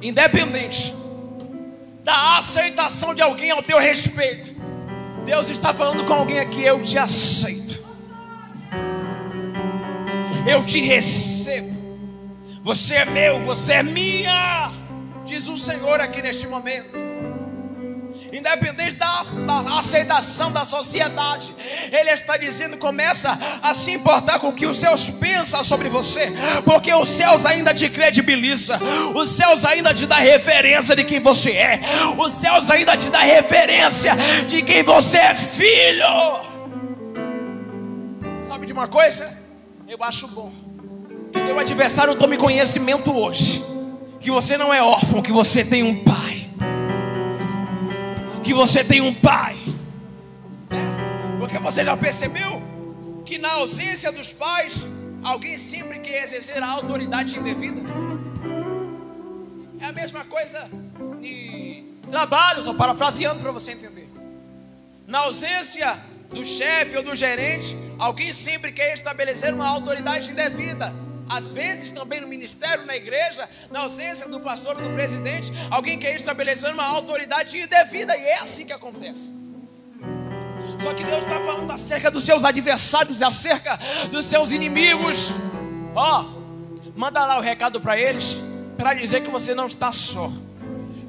independente da aceitação de alguém ao teu respeito, Deus está falando com alguém aqui, eu te aceito. Eu te recebo. Você é meu, você é minha. Diz o Senhor aqui neste momento independente da, da, aceitação da sociedade. Ele está dizendo: começa a se importar com o que os céus pensam sobre você, porque os céus ainda te credibilizam, os céus ainda te dá referência de quem você é, os céus ainda te dá referência de quem você é filho. Sabe de uma coisa? Eu acho bom que teu adversário tome conhecimento hoje. Que você não é órfão, que você tem um pai que você tem um pai. Né? Porque você já percebeu que na ausência dos pais, alguém sempre quer exercer a autoridade indevida. É a mesma coisa de trabalho, estou parafraseando para você entender. Na ausência do chefe ou do gerente, alguém sempre quer estabelecer uma autoridade indevida. Às vezes também no ministério, na igreja, na ausência do pastor ou do presidente, alguém quer estabelecer uma autoridade indevida, e é assim que acontece. Só que Deus está falando acerca dos seus adversários, acerca dos seus inimigos. Ó, oh, manda lá o recado para eles, para dizer que você não está só,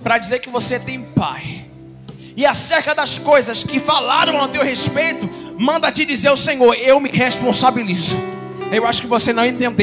para dizer que você tem pai. E acerca das coisas que falaram a teu respeito, manda te dizer o Senhor, eu me responsabilizo. Eu acho que você não entendeu.